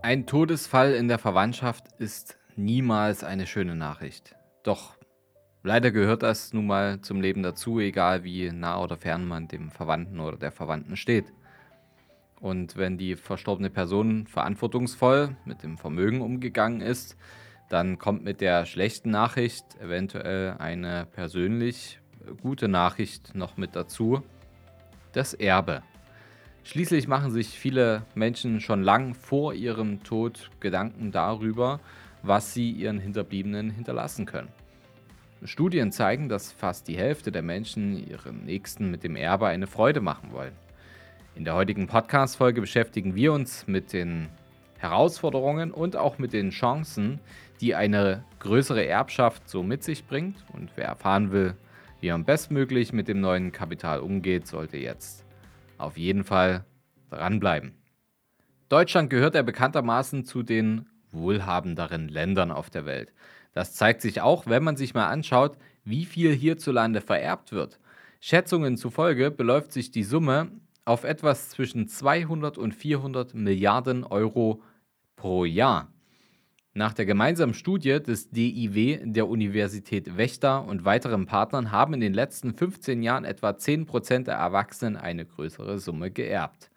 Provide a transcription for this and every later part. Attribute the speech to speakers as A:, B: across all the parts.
A: Ein Todesfall in der Verwandtschaft ist niemals eine schöne Nachricht. Doch leider gehört das nun mal zum Leben dazu, egal wie nah oder fern man dem Verwandten oder der Verwandten steht. Und wenn die verstorbene Person verantwortungsvoll mit dem Vermögen umgegangen ist, dann kommt mit der schlechten Nachricht eventuell eine persönlich gute Nachricht noch mit dazu. Das Erbe. Schließlich machen sich viele Menschen schon lang vor ihrem Tod Gedanken darüber, was sie ihren Hinterbliebenen hinterlassen können. Studien zeigen, dass fast die Hälfte der Menschen ihren Nächsten mit dem Erbe eine Freude machen wollen. In der heutigen Podcast-Folge beschäftigen wir uns mit den Herausforderungen und auch mit den Chancen, die eine größere Erbschaft so mit sich bringt. Und wer erfahren will, wie man bestmöglich mit dem neuen Kapital umgeht, sollte jetzt auf jeden Fall dranbleiben. Deutschland gehört ja bekanntermaßen zu den wohlhabenderen Ländern auf der Welt. Das zeigt sich auch, wenn man sich mal anschaut, wie viel hierzulande vererbt wird. Schätzungen zufolge beläuft sich die Summe auf etwas zwischen 200 und 400 Milliarden Euro pro Jahr. Nach der gemeinsamen Studie des DIW der Universität Wächter und weiteren Partnern haben in den letzten 15 Jahren etwa 10% der Erwachsenen eine größere Summe geerbt.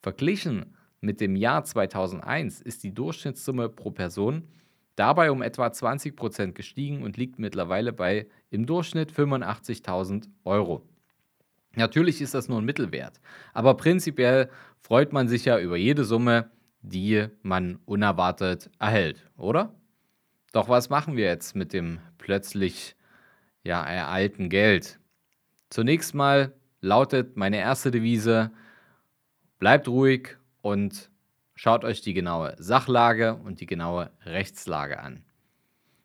A: Verglichen mit dem Jahr 2001 ist die Durchschnittssumme pro Person dabei um etwa 20% gestiegen und liegt mittlerweile bei im Durchschnitt 85.000 Euro. Natürlich ist das nur ein Mittelwert, aber prinzipiell freut man sich ja über jede Summe, die man unerwartet erhält, oder? Doch was machen wir jetzt mit dem plötzlich ja ereilten Geld? Zunächst mal lautet meine erste Devise: Bleibt ruhig und schaut euch die genaue Sachlage und die genaue Rechtslage an.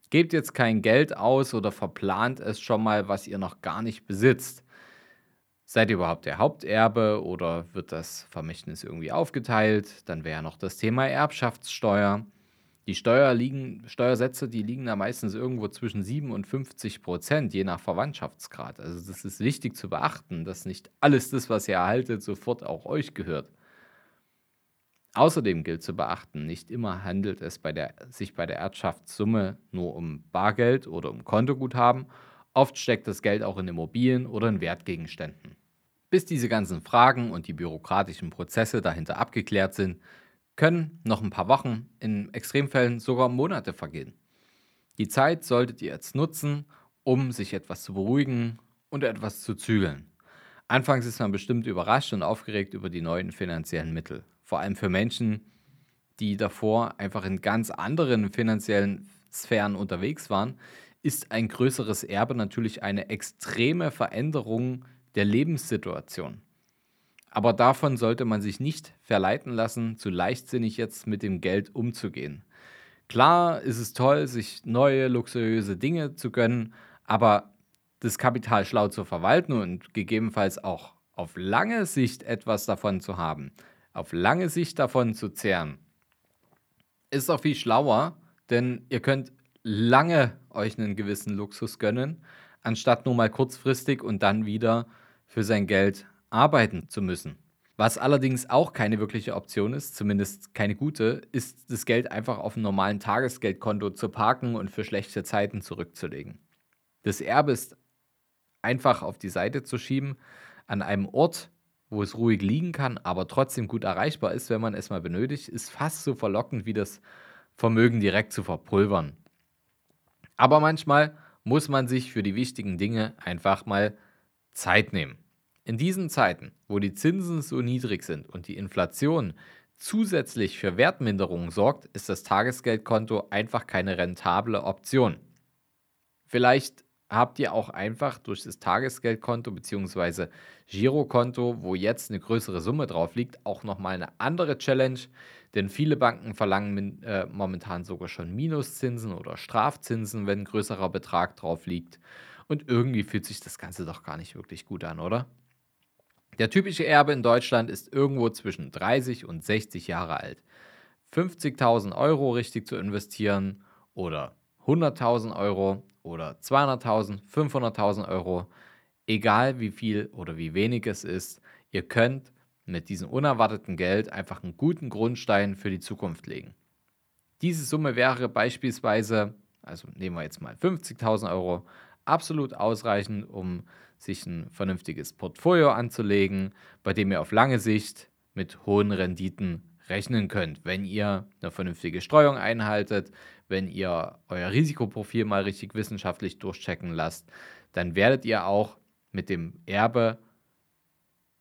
A: Gebt jetzt kein Geld aus oder verplant es schon mal, was ihr noch gar nicht besitzt. Seid ihr überhaupt der Haupterbe oder wird das Vermächtnis irgendwie aufgeteilt? Dann wäre noch das Thema Erbschaftssteuer. Die Steuer liegen, Steuersätze, die liegen da meistens irgendwo zwischen 7 und 50 Prozent, je nach Verwandtschaftsgrad. Also das ist wichtig zu beachten, dass nicht alles das, was ihr erhaltet, sofort auch euch gehört. Außerdem gilt zu beachten, nicht immer handelt es bei der, sich bei der Erbschaftssumme nur um Bargeld oder um Kontoguthaben. Oft steckt das Geld auch in Immobilien oder in Wertgegenständen. Bis diese ganzen Fragen und die bürokratischen Prozesse dahinter abgeklärt sind, können noch ein paar Wochen, in Extremfällen sogar Monate vergehen. Die Zeit solltet ihr jetzt nutzen, um sich etwas zu beruhigen und etwas zu zügeln. Anfangs ist man bestimmt überrascht und aufgeregt über die neuen finanziellen Mittel. Vor allem für Menschen, die davor einfach in ganz anderen finanziellen Sphären unterwegs waren, ist ein größeres Erbe natürlich eine extreme Veränderung der Lebenssituation. Aber davon sollte man sich nicht verleiten lassen, zu leichtsinnig jetzt mit dem Geld umzugehen. Klar ist es toll, sich neue luxuriöse Dinge zu gönnen, aber das Kapital schlau zu verwalten und gegebenenfalls auch auf lange Sicht etwas davon zu haben, auf lange Sicht davon zu zehren, ist auch viel schlauer, denn ihr könnt lange euch einen gewissen Luxus gönnen, anstatt nur mal kurzfristig und dann wieder für sein Geld arbeiten zu müssen. Was allerdings auch keine wirkliche Option ist, zumindest keine gute, ist das Geld einfach auf einem normalen Tagesgeldkonto zu parken und für schlechte Zeiten zurückzulegen. Das Erbe ist einfach auf die Seite zu schieben, an einem Ort, wo es ruhig liegen kann, aber trotzdem gut erreichbar ist, wenn man es mal benötigt, ist fast so verlockend wie das Vermögen direkt zu verpulvern. Aber manchmal muss man sich für die wichtigen Dinge einfach mal Zeit nehmen. In diesen Zeiten, wo die Zinsen so niedrig sind und die Inflation zusätzlich für Wertminderungen sorgt, ist das Tagesgeldkonto einfach keine rentable Option. Vielleicht habt ihr auch einfach durch das Tagesgeldkonto bzw. Girokonto, wo jetzt eine größere Summe drauf liegt, auch nochmal eine andere Challenge. Denn viele Banken verlangen äh, momentan sogar schon Minuszinsen oder Strafzinsen, wenn ein größerer Betrag drauf liegt. Und irgendwie fühlt sich das Ganze doch gar nicht wirklich gut an, oder? Der typische Erbe in Deutschland ist irgendwo zwischen 30 und 60 Jahre alt. 50.000 Euro richtig zu investieren oder 100.000 Euro oder 200.000, 500.000 Euro, egal wie viel oder wie wenig es ist, ihr könnt mit diesem unerwarteten Geld einfach einen guten Grundstein für die Zukunft legen. Diese Summe wäre beispielsweise, also nehmen wir jetzt mal 50.000 Euro, absolut ausreichend, um sich ein vernünftiges Portfolio anzulegen, bei dem ihr auf lange Sicht mit hohen Renditen rechnen könnt, wenn ihr eine vernünftige Streuung einhaltet, wenn ihr euer Risikoprofil mal richtig wissenschaftlich durchchecken lasst, dann werdet ihr auch mit dem Erbe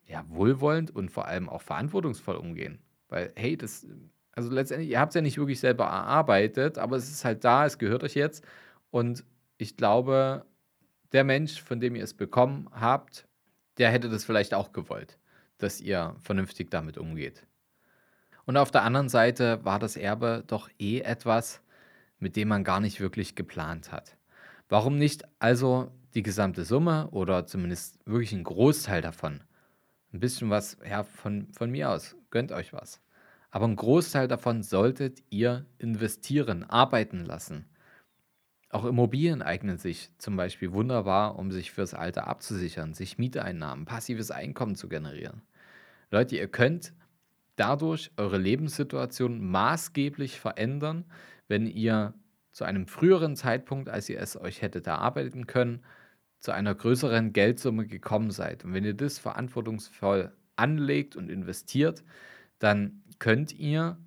A: ja, wohlwollend und vor allem auch verantwortungsvoll umgehen. Weil, hey, das, also letztendlich, ihr habt es ja nicht wirklich selber erarbeitet, aber es ist halt da, es gehört euch jetzt. Und ich glaube, der Mensch, von dem ihr es bekommen habt, der hätte das vielleicht auch gewollt, dass ihr vernünftig damit umgeht. Und auf der anderen Seite war das Erbe doch eh etwas, mit dem man gar nicht wirklich geplant hat. Warum nicht also die gesamte Summe oder zumindest wirklich einen Großteil davon? Ein bisschen was, ja, von, von mir aus, gönnt euch was. Aber einen Großteil davon solltet ihr investieren, arbeiten lassen. Auch Immobilien eignen sich zum Beispiel wunderbar, um sich fürs Alter abzusichern, sich Mieteinnahmen, passives Einkommen zu generieren. Leute, ihr könnt dadurch eure Lebenssituation maßgeblich verändern, wenn ihr zu einem früheren Zeitpunkt, als ihr es euch hättet erarbeiten können, zu einer größeren Geldsumme gekommen seid. Und wenn ihr das verantwortungsvoll anlegt und investiert, dann könnt ihr,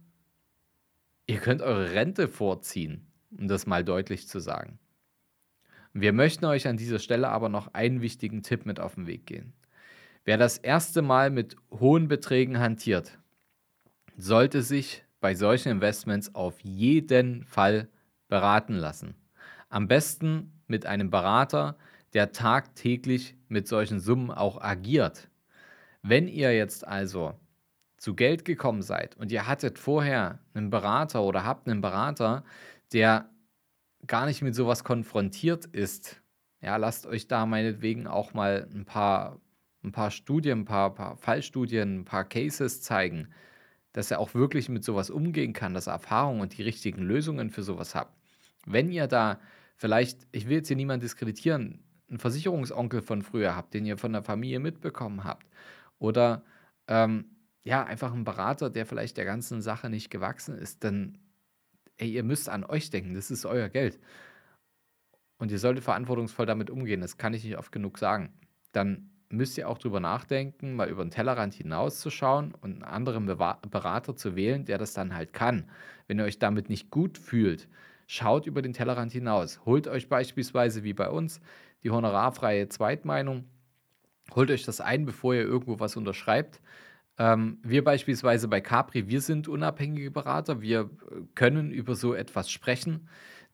A: ihr könnt eure Rente vorziehen um das mal deutlich zu sagen. Wir möchten euch an dieser Stelle aber noch einen wichtigen Tipp mit auf den Weg gehen. Wer das erste Mal mit hohen Beträgen hantiert, sollte sich bei solchen Investments auf jeden Fall beraten lassen. Am besten mit einem Berater, der tagtäglich mit solchen Summen auch agiert. Wenn ihr jetzt also zu Geld gekommen seid und ihr hattet vorher einen Berater oder habt einen Berater, der gar nicht mit sowas konfrontiert ist, ja, lasst euch da meinetwegen auch mal ein paar, ein paar Studien, ein paar, paar Fallstudien, ein paar Cases zeigen, dass er auch wirklich mit sowas umgehen kann, dass er Erfahrung und die richtigen Lösungen für sowas habt. Wenn ihr da vielleicht, ich will jetzt hier niemanden diskreditieren, einen Versicherungsonkel von früher habt, den ihr von der Familie mitbekommen habt, oder ähm, ja, einfach einen Berater, der vielleicht der ganzen Sache nicht gewachsen ist, dann ey, ihr müsst an euch denken, das ist euer Geld. Und ihr solltet verantwortungsvoll damit umgehen, das kann ich nicht oft genug sagen. Dann müsst ihr auch drüber nachdenken, mal über den Tellerrand hinauszuschauen und einen anderen Berater zu wählen, der das dann halt kann. Wenn ihr euch damit nicht gut fühlt, schaut über den Tellerrand hinaus. Holt euch beispielsweise wie bei uns die honorarfreie Zweitmeinung. Holt euch das ein, bevor ihr irgendwo was unterschreibt. Ähm, wir beispielsweise bei Capri, wir sind unabhängige Berater. Wir äh, können über so etwas sprechen,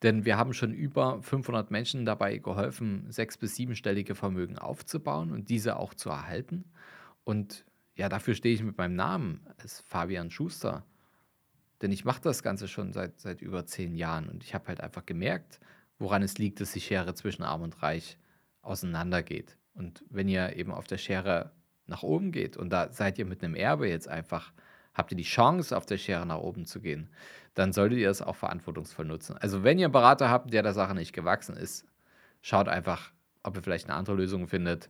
A: denn wir haben schon über 500 Menschen dabei geholfen, sechs- bis siebenstellige Vermögen aufzubauen und diese auch zu erhalten. Und ja, dafür stehe ich mit meinem Namen als Fabian Schuster. Denn ich mache das Ganze schon seit, seit über zehn Jahren und ich habe halt einfach gemerkt, woran es liegt, dass die Schere zwischen Arm und Reich auseinandergeht. Und wenn ihr eben auf der Schere nach oben geht. Und da seid ihr mit einem Erbe jetzt einfach, habt ihr die Chance, auf der Schere nach oben zu gehen, dann solltet ihr das auch verantwortungsvoll nutzen. Also wenn ihr einen Berater habt, der der Sache nicht gewachsen ist, schaut einfach, ob ihr vielleicht eine andere Lösung findet.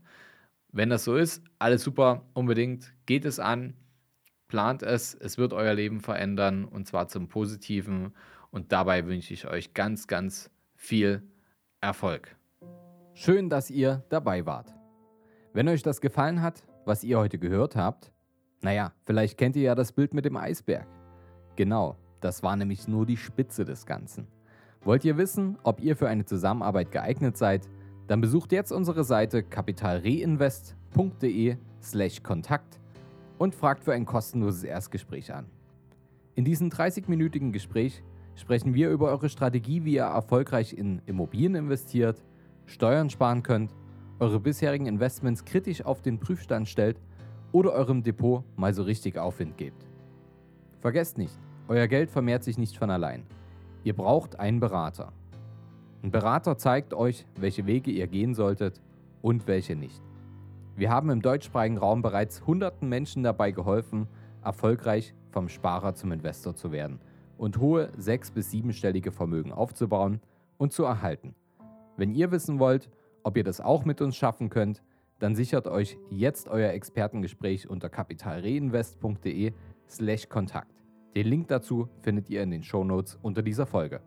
A: Wenn das so ist, alles super, unbedingt, geht es an, plant es, es wird euer Leben verändern und zwar zum Positiven. Und dabei wünsche ich euch ganz, ganz viel Erfolg. Schön, dass ihr dabei wart. Wenn euch das gefallen hat, was ihr heute gehört habt? Naja, vielleicht kennt ihr ja das Bild mit dem Eisberg. Genau, das war nämlich nur die Spitze des Ganzen. Wollt ihr wissen, ob ihr für eine Zusammenarbeit geeignet seid? Dann besucht jetzt unsere Seite kapitalreinvest.de/slash Kontakt und fragt für ein kostenloses Erstgespräch an. In diesem 30-minütigen Gespräch sprechen wir über eure Strategie, wie ihr erfolgreich in Immobilien investiert, Steuern sparen könnt eure bisherigen Investments kritisch auf den Prüfstand stellt oder eurem Depot mal so richtig Aufwind gebt. Vergesst nicht, euer Geld vermehrt sich nicht von allein. Ihr braucht einen Berater. Ein Berater zeigt euch, welche Wege ihr gehen solltet und welche nicht. Wir haben im deutschsprachigen Raum bereits hunderten Menschen dabei geholfen, erfolgreich vom Sparer zum Investor zu werden und hohe sechs- bis siebenstellige Vermögen aufzubauen und zu erhalten. Wenn ihr wissen wollt, ob ihr das auch mit uns schaffen könnt, dann sichert euch jetzt euer Expertengespräch unter kapitalreinvest.de slash Kontakt. Den Link dazu findet ihr in den Shownotes unter dieser Folge.